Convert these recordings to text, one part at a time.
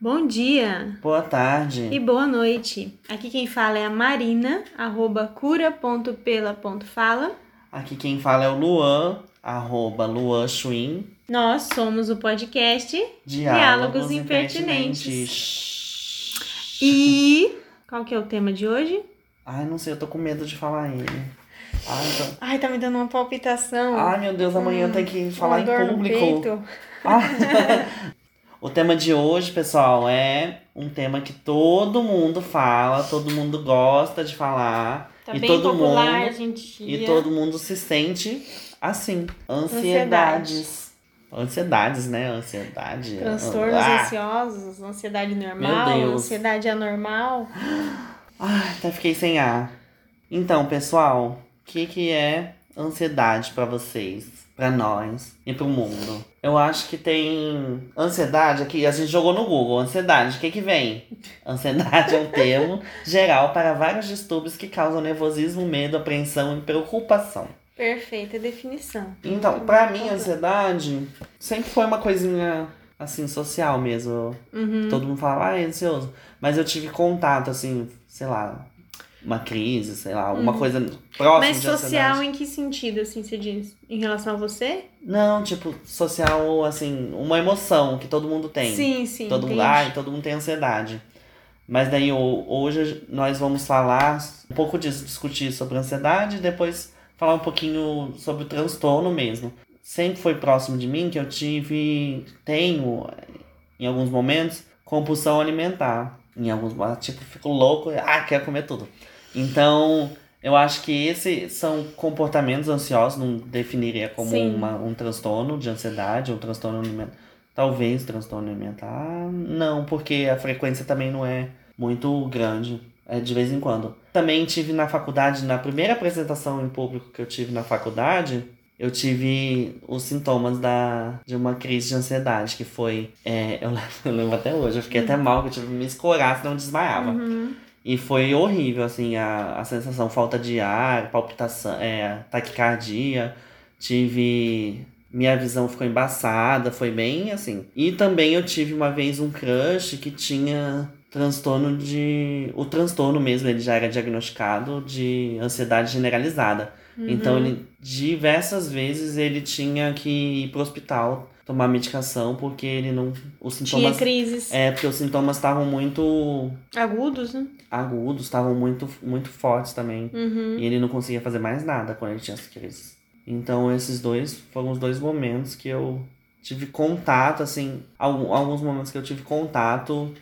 Bom dia Boa tarde. e boa noite. Aqui quem fala é a Marina, arroba cura.pela.fala. Aqui quem fala é o Luan, arroba Luan Schwin. Nós somos o podcast Diálogos, Diálogos impertinentes. e... Qual que é o tema de hoje? Ai, não sei, eu tô com medo de falar ele. Ai, tô... Ai, tá me dando uma palpitação. Ai meu Deus, amanhã tem que falar em público. Ah. o tema de hoje, pessoal, é um tema que todo mundo fala, todo mundo gosta de falar. Tá e todo popular, mundo gente. E todo mundo se sente assim. Ansiedades. Ansiedades, né? Ansiedade. Transtornos Ah. ansiosos, ansiedade normal, ansiedade anormal. Ai, até fiquei sem ar. Então, pessoal, o que, que é ansiedade pra vocês, pra nós e pro mundo? Eu acho que tem ansiedade aqui, a gente jogou no Google, ansiedade, o que que vem? Ansiedade é um termo geral para vários distúrbios que causam nervosismo, medo, apreensão e preocupação. Perfeita definição. Então, pra mim, a ansiedade sempre foi uma coisinha assim, social mesmo. Uhum. Todo mundo fala, ah, é ansioso. Mas eu tive contato, assim, sei lá, uma crise, sei lá, alguma coisa próxima. Mas social em que sentido, assim, você diz? Em relação a você? Não, tipo, social, assim, uma emoção que todo mundo tem. Sim, sim. todo mundo, ai, todo mundo tem ansiedade. Mas daí ho- hoje nós vamos falar um pouco disso, discutir sobre ansiedade e depois falar um pouquinho sobre o transtorno mesmo. Sempre foi próximo de mim que eu tive, tenho, em alguns momentos, compulsão alimentar. Em alguns momentos, tipo, fico louco, ah, quero comer tudo. Então, eu acho que esses são comportamentos ansiosos, não definiria como uma, um transtorno de ansiedade, um transtorno alimentar. Talvez transtorno alimentar, não, porque a frequência também não é muito grande, é de vez em quando. Também tive na faculdade, na primeira apresentação em público que eu tive na faculdade, eu tive os sintomas da, de uma crise de ansiedade, que foi, é, eu, lembro, eu lembro até hoje, eu fiquei até mal, que eu tive que me escorar, senão eu desmaiava. Uhum. E foi horrível, assim, a, a sensação, falta de ar, palpitação, é, taquicardia. Tive. Minha visão ficou embaçada, foi bem assim. E também eu tive uma vez um crush que tinha transtorno de. O transtorno mesmo, ele já era diagnosticado de ansiedade generalizada. Então ele diversas vezes ele tinha que ir pro hospital tomar medicação porque ele não. Os Tinha sintomas. crises É, porque os sintomas estavam muito agudos, né? agudos, estavam muito, muito fortes também. Uhum. E ele não conseguia fazer mais nada quando ele tinha as crises. Então esses dois foram os dois momentos que eu tive contato, assim, alguns momentos que eu tive contato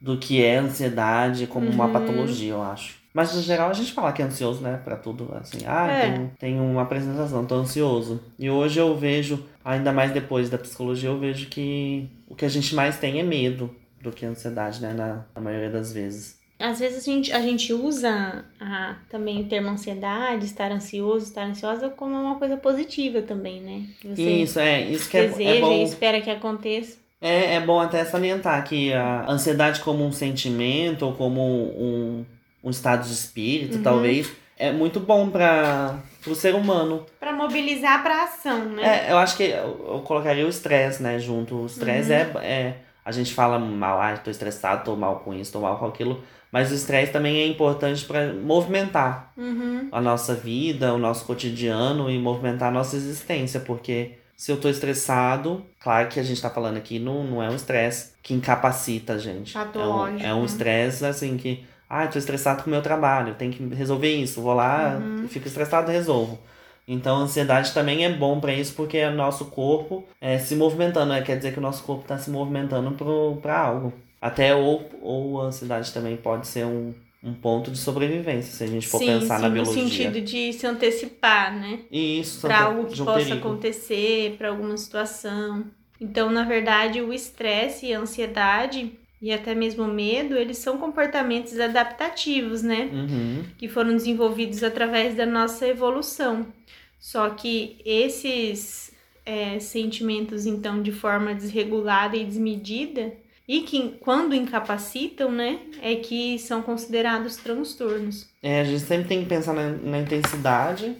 do que é ansiedade como uma Uhum. patologia, eu acho. Mas no geral a gente fala que é ansioso, né? Pra tudo, assim. Ah, É. tem, tem uma apresentação, tô ansioso. E hoje eu vejo, ainda mais depois da psicologia, eu vejo que o que a gente mais tem é medo do que ansiedade, né? Na, na maioria das vezes. Às vezes a gente, a gente usa a, também o termo ansiedade, estar ansioso, estar ansiosa, como uma coisa positiva também, né? Você Isso, é, isso que é, deseja é bom. e espera que aconteça. É, é bom até salientar que a ansiedade como um sentimento ou como um, um estado de espírito, Uhum. talvez, é muito bom para o ser humano. Pra mobilizar pra ação, né? É, eu acho que eu, eu colocaria o estresse, né, junto. O estresse Uhum. é, é... A gente fala mal, ah, tô estressado, tô mal com isso, tô mal com aquilo. Mas o estresse também é importante para movimentar Uhum. a nossa vida, o nosso cotidiano e movimentar a nossa existência, porque se eu tô estressado, claro que a gente tá falando aqui, não, não é um estresse que incapacita a gente. É um, Patológico. é um estresse assim que, ah, tô estressado com o meu trabalho, tenho que resolver isso, vou lá, Uhum. fico estressado, resolvo. Então, a ansiedade também é bom para isso, porque é o nosso corpo é, se movimentando, né? quer dizer que o nosso corpo está se movimentando para algo. Até ou, ou a ansiedade também pode ser um, um ponto de sobrevivência, se a gente for sim, pensar sim, na no biologia. sentido de se antecipar, né? Isso, Pra são algo que possa perigo. acontecer, pra alguma situação. Então, na verdade, o estresse e a ansiedade e até mesmo medo, eles são comportamentos adaptativos, né? Uhum. que foram desenvolvidos através da nossa evolução. Só que esses é, sentimentos, então, de forma desregulada e desmedida, e que quando incapacitam, né, é que são considerados transtornos. É, a gente sempre tem que pensar na, na intensidade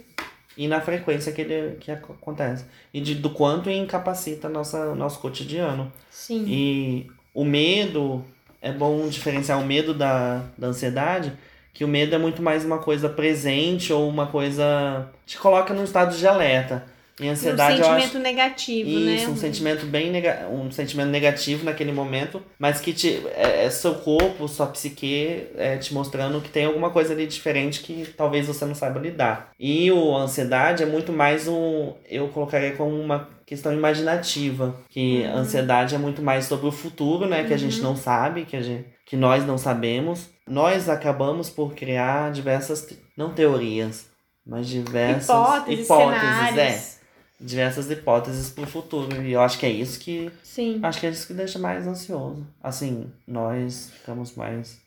e na frequência que, ele, que acontece. E de, do quanto incapacita nossa, nosso cotidiano. Sim. E o medo, é bom diferenciar o medo da, da ansiedade, que o medo é muito mais uma coisa presente ou uma coisa. te coloca num estado de alerta. E ansiedade, um sentimento acho, negativo, isso, né? um sentimento bem nega... um sentimento negativo naquele momento, mas que te é, é seu corpo, sua psique é, te mostrando que tem alguma coisa ali diferente que talvez você não saiba lidar. E o a ansiedade é muito mais um, eu colocaria como uma questão imaginativa, que a ansiedade é muito mais sobre o futuro, né, que a gente não sabe, que a gente que nós não sabemos. Nós acabamos por criar diversas não teorias, mas diversas Hipóteses, cenários. é diversas hipóteses pro futuro. E eu acho que é isso que. Sim. Acho que é isso que deixa mais ansioso. Assim, nós ficamos mais.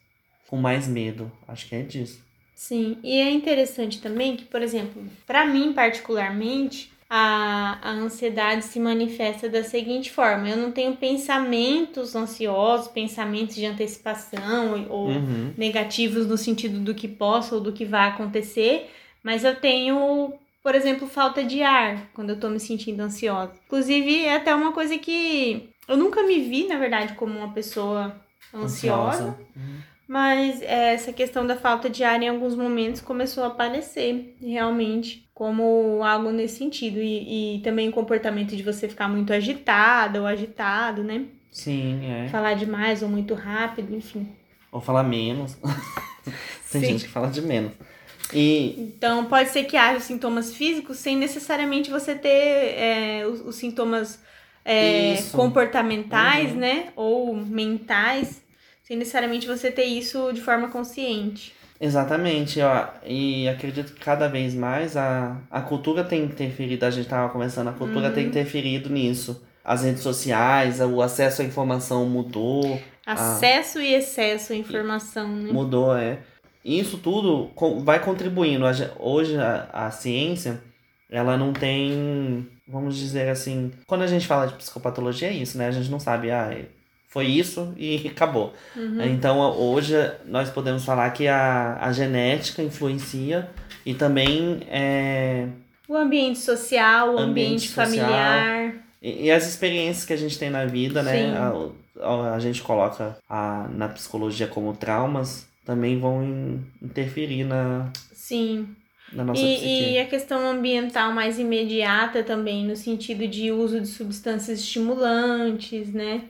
com mais medo. Acho que é disso. Sim, e é interessante também que, por exemplo, para mim particularmente, a, a ansiedade se manifesta da seguinte forma: eu não tenho pensamentos ansiosos, pensamentos de antecipação ou Uhum. negativos no sentido do que possa ou do que vai acontecer, mas eu tenho, por exemplo, falta de ar quando eu tô me sentindo ansiosa. Inclusive, é até uma coisa que eu nunca me vi, na verdade, como uma pessoa ansiosa. Uhum. Mas é, essa questão da falta de ar em alguns momentos começou a aparecer realmente como algo nesse sentido. E, e também o comportamento de você ficar muito agitada ou agitado, né? Sim, é. Falar demais ou muito rápido, enfim. Ou falar menos. Tem Sim. gente que fala de menos. E. Então pode ser que haja sintomas físicos sem necessariamente você ter é, os, os sintomas é, comportamentais, Uhum. né? Ou mentais, sem necessariamente você ter isso de forma consciente. Exatamente, ó, e acredito que cada vez mais a, a cultura tem interferido, a gente tava conversando, a cultura Uhum. tem interferido nisso. As redes sociais, o acesso à informação mudou, Acesso e excesso à informação, né? mudou, é. Isso tudo vai contribuindo. Hoje a, a ciência, ela não tem, vamos dizer assim, quando a gente fala de psicopatologia é isso, né? A gente não sabe, ah, foi isso e acabou. Uhum. Então hoje nós podemos falar que a, a genética influencia e também é, O ambiente social, o ambiente, Ambiente social. familiar. e, e as experiências que a gente tem na vida, né? A, a, a gente coloca a, na psicologia como traumas, também vão in- interferir na, Sim. na nossa psique. E, e a questão ambiental mais imediata também, no sentido de uso de substâncias estimulantes, né?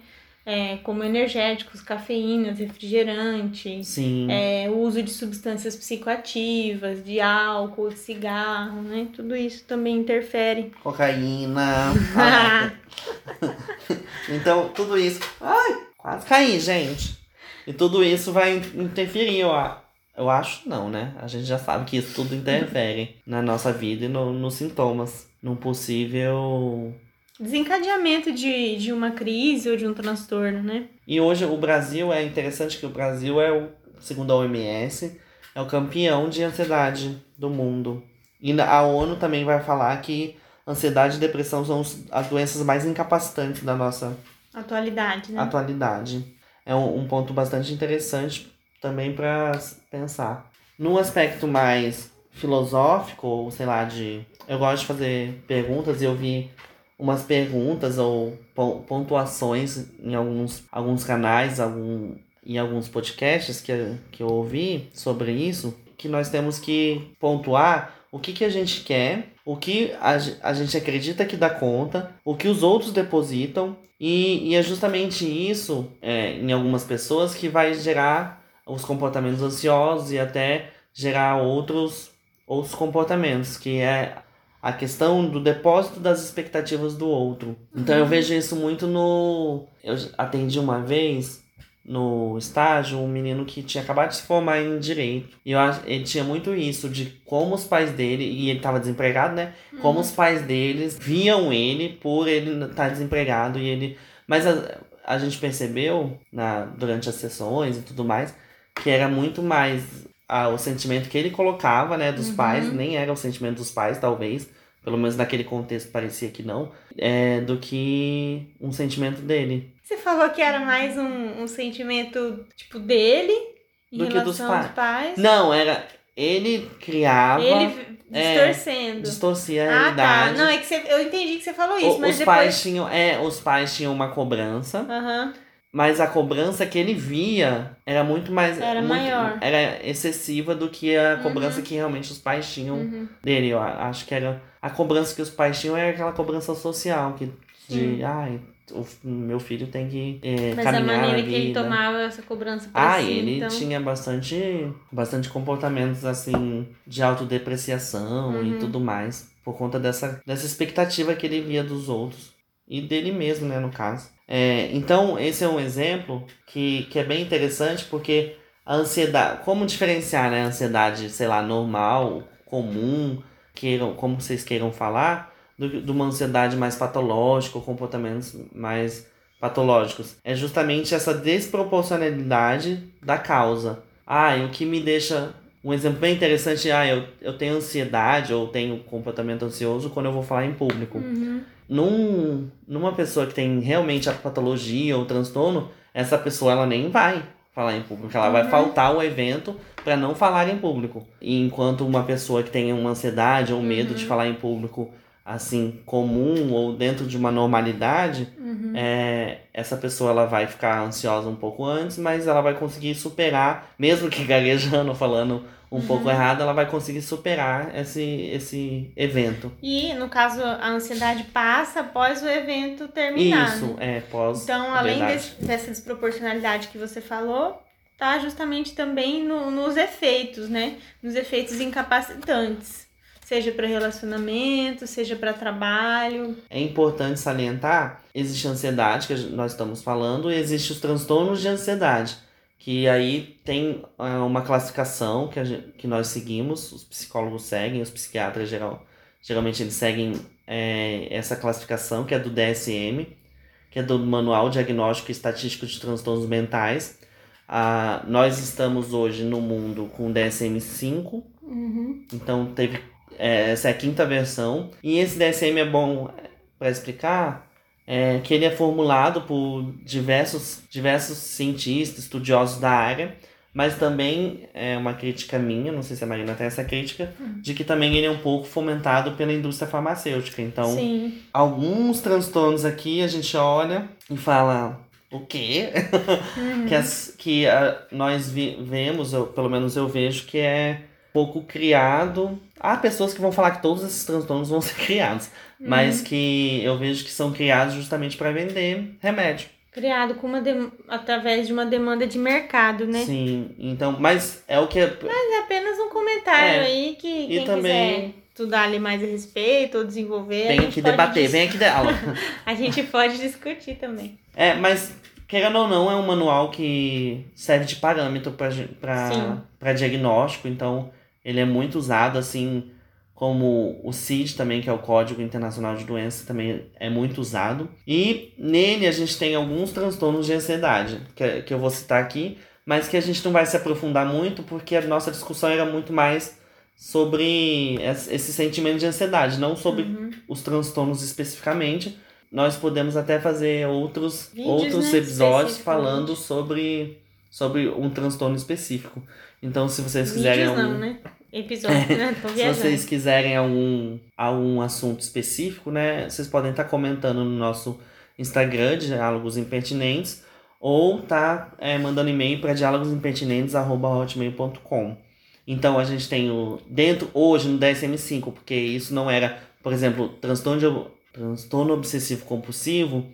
É, como energéticos, cafeínas, refrigerantes. Sim. É, o uso de substâncias psicoativas, de álcool, de cigarro, né? Tudo isso também interfere. Cocaína. Então, tudo isso. Ai, quase caí, gente. E tudo isso vai interferir, eu, eu acho não, né? A gente já sabe que isso tudo interfere na nossa vida e no- nos sintomas. Num possível. Desencadeamento de, de uma crise ou de um transtorno, né? E hoje o Brasil é interessante que o Brasil é o, segundo a OMS, é o campeão de ansiedade do mundo. E a ONU também vai falar que ansiedade e depressão são as doenças mais incapacitantes da nossa Atualidade, né? atualidade. É um, um ponto bastante interessante também para pensar. Num aspecto mais filosófico, ou sei lá, de. Eu gosto de fazer perguntas e eu vi umas perguntas ou pon- pontuações em alguns, alguns canais, algum, em alguns podcasts que, que eu ouvi sobre isso, que nós temos que pontuar o que, que a gente quer, o que a, a gente acredita que dá conta, o que os outros depositam, e, e é justamente isso, é, em algumas pessoas, que vai gerar os comportamentos ansiosos e até gerar outros, outros comportamentos, que é a questão do depósito das expectativas do outro. Então eu vejo isso muito no. Eu atendi uma vez no estágio um menino que tinha acabado de se formar em direito. E eu acho ele tinha muito isso de como os pais dele, e ele estava desempregado, né? Como os pais deles viam ele por ele estar desempregado e ele. Mas a, a gente percebeu na, durante as sessões e tudo mais que era muito mais ah, o sentimento que ele colocava, né, dos Uhum. pais, nem era o sentimento dos pais, talvez, pelo menos naquele contexto parecia que não, é, do que um sentimento dele. Você falou que era mais um, um sentimento, tipo, dele em Do que relação dos aos pais. pais. Não, era. Ele criava, Ele é, distorcendo. distorcia a ah, tá. realidade. Não, é que você, eu entendi que você falou isso, O- mas os depois... pais tinham, é, os pais tinham uma cobrança Aham. mas a cobrança que ele via era muito mais. Era muito, maior. Era excessiva do que a Uhum. cobrança que realmente os pais tinham Uhum. dele. Eu acho que era. A cobrança que os pais tinham era aquela cobrança social, que de. Sim. Ai, o meu filho tem que é, Mas a caminhar maneira na que ele vida." tomava essa cobrança pra Ah, si, ele então... tinha bastante, bastante comportamentos assim de autodepreciação e Uhum. tudo mais, por conta dessa, dessa expectativa que ele via dos outros e dele mesmo, né, no caso. É, então, esse é um exemplo que, que é bem interessante porque a ansiedade, como diferenciar né, a ansiedade, sei lá, normal, comum, queiram, como vocês queiram falar, do, de uma ansiedade mais patológica ou comportamentos mais patológicos. É justamente essa desproporcionalidade da causa. Ah, o que me deixa. Um exemplo bem interessante, ah, eu, eu tenho ansiedade ou tenho comportamento ansioso quando eu vou falar em público. Uhum. Num, numa pessoa que tem realmente a patologia ou transtorno, essa pessoa ela nem vai falar em público. Ela vai Uhum. faltar o evento para não falar em público. E enquanto uma pessoa que tem uma ansiedade ou medo de Uhum. falar em público assim comum ou dentro de uma normalidade, Uhum. é, essa pessoa ela vai ficar ansiosa um pouco antes, mas ela vai conseguir superar, mesmo que gaguejando, falando um pouco Uhum. errado, ela vai conseguir superar esse, esse evento. E, no caso, a ansiedade passa após o evento terminar, Isso, né? é pós. Então, além desse- dessa desproporcionalidade que você falou, tá justamente também no- nos efeitos, né? Nos efeitos incapacitantes. Seja para relacionamento, seja para trabalho. É importante salientar, existe a ansiedade, que nós estamos falando, e existe os transtornos de ansiedade, que aí tem ah, uma classificação que, gente- que nós seguimos, os psicólogos seguem, os psiquiatras geral, geralmente eles seguem é, essa classificação, que é do DSM, que é do Manual Diagnóstico e Estatístico de Transtornos Mentais. Ah, nós estamos hoje no mundo com o DSM-5, Uhum. então teve é, essa é a quinta versão. E esse DSM é bom para explicar é, que ele é formulado por diversos, diversos cientistas, estudiosos da área, mas também é uma crítica minha, não sei se a Marina tem essa crítica, de que também ele é um pouco fomentado pela indústria farmacêutica. Então, Sim. alguns transtornos aqui a gente olha e fala. O quê? Uhum. que as, que ah, nós vi- vemos, ou pelo menos eu vejo, que é pouco criado. Há pessoas que vão falar que todos esses transtornos vão ser criados, mas que eu vejo que são criados justamente para vender remédio. Criado com uma dem- através de uma demanda de mercado, né? Sim, então, mas é o que é- Mas é apenas um comentário É. aí que E quem também- quiser estudar ali mais a respeito ou desenvolver. vem aqui debater, dis- vem aqui dar aula. A gente pode discutir também. É, mas querendo ou não, é um manual que serve de parâmetro para diagnóstico, então ele é muito usado, assim como o CID também, que é o Código Internacional de Doenças, também é muito usado. E nele a gente tem alguns transtornos de ansiedade, que, que eu vou citar aqui, mas que a gente não vai se aprofundar muito, porque a nossa discussão era muito mais sobre esse sentimento de ansiedade, não sobre Uhum. os transtornos especificamente. Nós podemos até fazer outros, Vídeos, outros né, episódios falando sobre, sobre um transtorno específico. Então, se vocês quiserem Vídeos algum, não, né? Episódio, né? Tô se viajando. vocês quiserem algum, algum assunto específico, né, vocês podem estar comentando no nosso Instagram, Diálogos Impertinentes, ou tá é, mandando e-mail para diálogosimpertinentes.hotmail.com. Então a gente tem o dentro hoje no DSM-5, porque isso não era, por exemplo, transtorno, de, transtorno obsessivo compulsivo,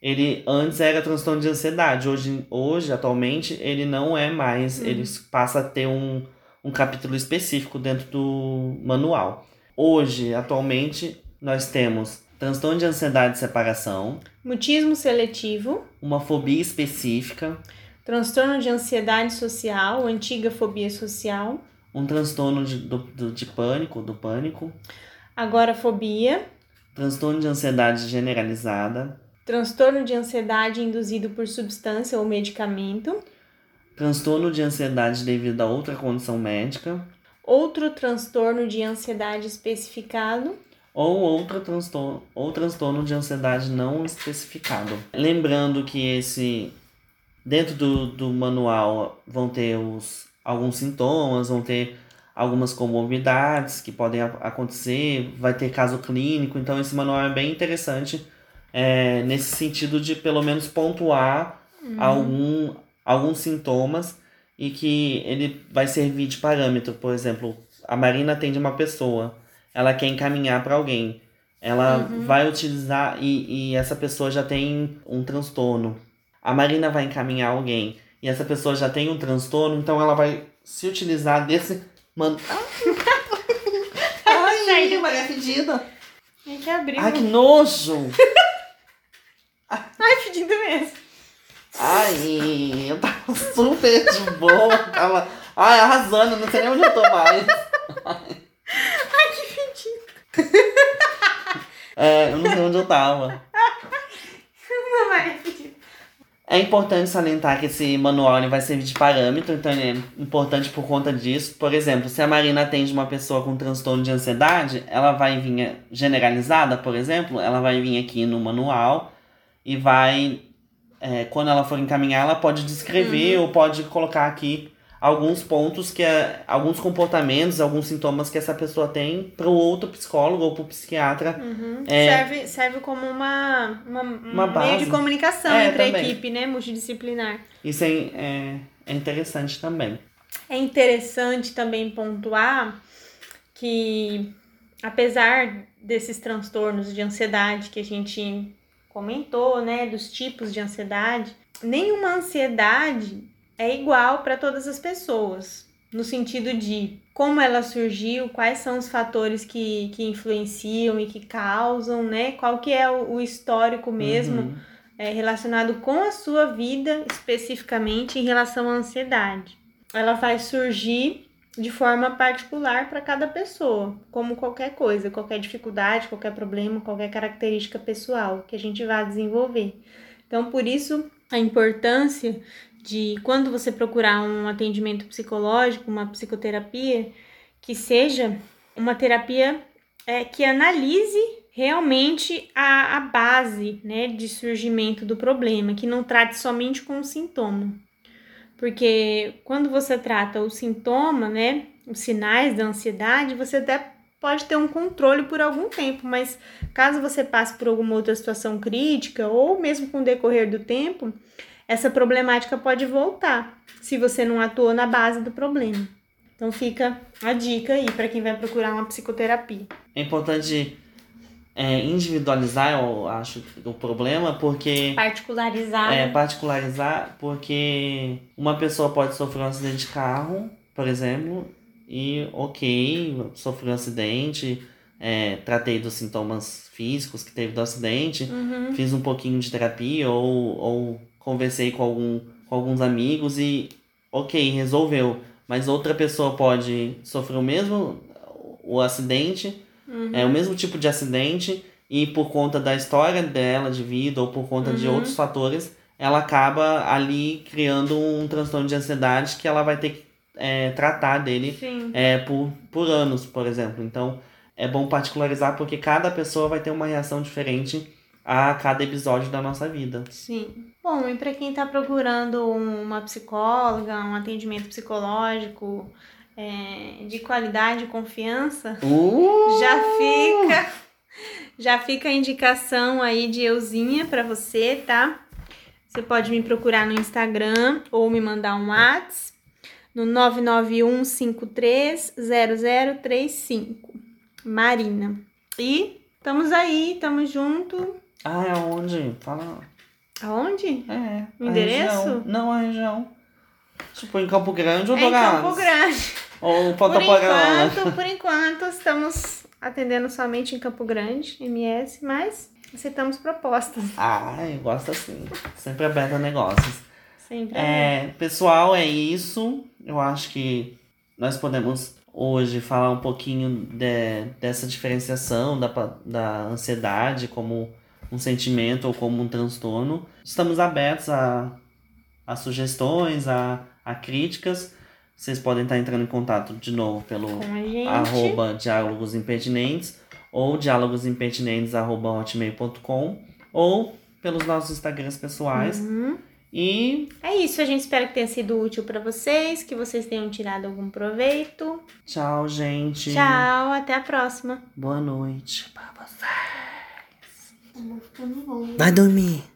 ele antes era transtorno de ansiedade, hoje, hoje atualmente ele não é mais, Uhum. ele passa a ter um, um capítulo específico dentro do manual. Hoje, atualmente, nós temos transtorno de ansiedade de separação, Mutismo seletivo, uma fobia específica, transtorno de ansiedade social, antiga fobia social, um transtorno de, do, do- de pânico, do pânico, agorafobia, transtorno de ansiedade generalizada, transtorno de ansiedade induzido por substância ou medicamento, transtorno de ansiedade devido a outra condição médica, outro transtorno de ansiedade especificado, ou outro transtorno, ou transtorno de ansiedade não especificado. Lembrando que esse dentro do, do manual vão ter os, alguns sintomas, vão ter algumas comorbidades que podem acontecer, vai ter caso clínico, então esse manual é bem interessante é, nesse sentido de pelo menos pontuar algum, alguns sintomas e que ele vai servir de parâmetro. Por exemplo, a Marina atende uma pessoa, ela quer encaminhar para alguém. Ela vai utilizar e, e essa pessoa já tem um transtorno. A Marina vai encaminhar alguém e essa pessoa já tem um transtorno, então ela vai se utilizar desse. Mano. Ai, Maria Fedida! Tem que abrir. Ai, que nojo! Ai, pedindo mesmo. Ai, eu tava super de boa, tava. Ai, arrasando, não sei nem onde eu tô mais. Ai, que pedido. É, eu não sei onde eu tava. Não vai pedir. É importante salientar que esse manual ele vai servir de parâmetro, então ele é importante por conta disso. Por exemplo, se a Marina atende uma pessoa com transtorno de ansiedade, ela vai vir generalizada, por exemplo, ela vai vir aqui no manual e vai, é, quando ela for encaminhar, ela pode descrever ou pode colocar aqui alguns pontos que é, alguns comportamentos, alguns sintomas que essa pessoa tem para o outro psicólogo ou para o psiquiatra. É. Serve, serve como uma, uma, um Uma meio base. de comunicação É, entre a também. equipe, né? Multidisciplinar. Isso é, é, é interessante também. É interessante também pontuar que, apesar desses transtornos de ansiedade que a gente comentou, né, dos tipos de ansiedade, nenhuma ansiedade é igual para todas as pessoas, no sentido de como ela surgiu, quais são os fatores que, que influenciam e que causam, né, qual que é o, o histórico mesmo Uhum. é, relacionado com a sua vida, especificamente em relação à ansiedade. Ela vai surgir de forma particular para cada pessoa, como qualquer coisa, qualquer dificuldade, qualquer problema, qualquer característica pessoal que a gente vai desenvolver. Então, por isso, a importância de quando você procurar um atendimento psicológico, uma psicoterapia, que seja uma terapia é, que analise realmente a, a base né, de surgimento do problema, que não trate somente com o sintoma. Porque quando você trata o sintoma, né, os sinais da ansiedade, você até pode ter um controle por algum tempo, mas caso você passe por alguma outra situação crítica, ou mesmo com o decorrer do tempo, essa problemática pode voltar se você não atuou na base do problema. Então fica a dica aí para quem vai procurar uma psicoterapia. É importante é, individualizar, eu acho, o problema, porque. Particularizar. É, né? particularizar, porque uma pessoa pode sofrer um acidente de carro, por exemplo, e ok, sofreu um acidente, é, tratei dos sintomas físicos que teve do acidente, Uhum. fiz um pouquinho de terapia ou, ou conversei com, algum, com alguns amigos e ok, resolveu. Mas outra pessoa pode sofrer o mesmo o acidente, Uhum. é o mesmo tipo de acidente e por conta da história dela de vida ou por conta de Uhum. outros fatores, ela acaba ali criando um transtorno de ansiedade que ela vai ter que é, tratar dele Sim. é, por, por anos, por exemplo. Então é bom particularizar porque cada pessoa vai ter uma reação diferente a cada episódio da nossa vida. Sim. Bom, e para quem está procurando uma psicóloga, um atendimento psicológico é, de qualidade e confiança, Uh! já fica já fica a indicação aí de euzinha para você, tá? Você pode me procurar no Instagram ou me mandar um WhatsApp no 991530035. Marina. E estamos aí, estamos junto. Ah, é onde? Fala. Aonde? É. O endereço? região. Não, a região. Tipo, em Campo Grande ou É em Dourados? Campo Grande. Ou Por Ponta enquanto, por enquanto, estamos atendendo somente em Campo Grande, MS, mas aceitamos propostas. Ai, gosto assim. Sempre aberto a negócios. Sempre. É, pessoal, é isso. Eu acho que nós podemos hoje falar um pouquinho de- dessa diferenciação da, da ansiedade como um sentimento ou como um transtorno. Estamos abertos a, a sugestões, a, a críticas. Vocês podem estar entrando em contato de novo pelo arroba diálogos impertinentes ou diálogosimpertinentes arroba hotmail.com ou pelos nossos Instagrams pessoais. Uhum. E É isso, a gente espera que tenha sido útil para vocês, que vocês tenham tirado algum proveito. tchau, gente. Tchau, até a próxima. Boa noite pra vocês. Vai dormir.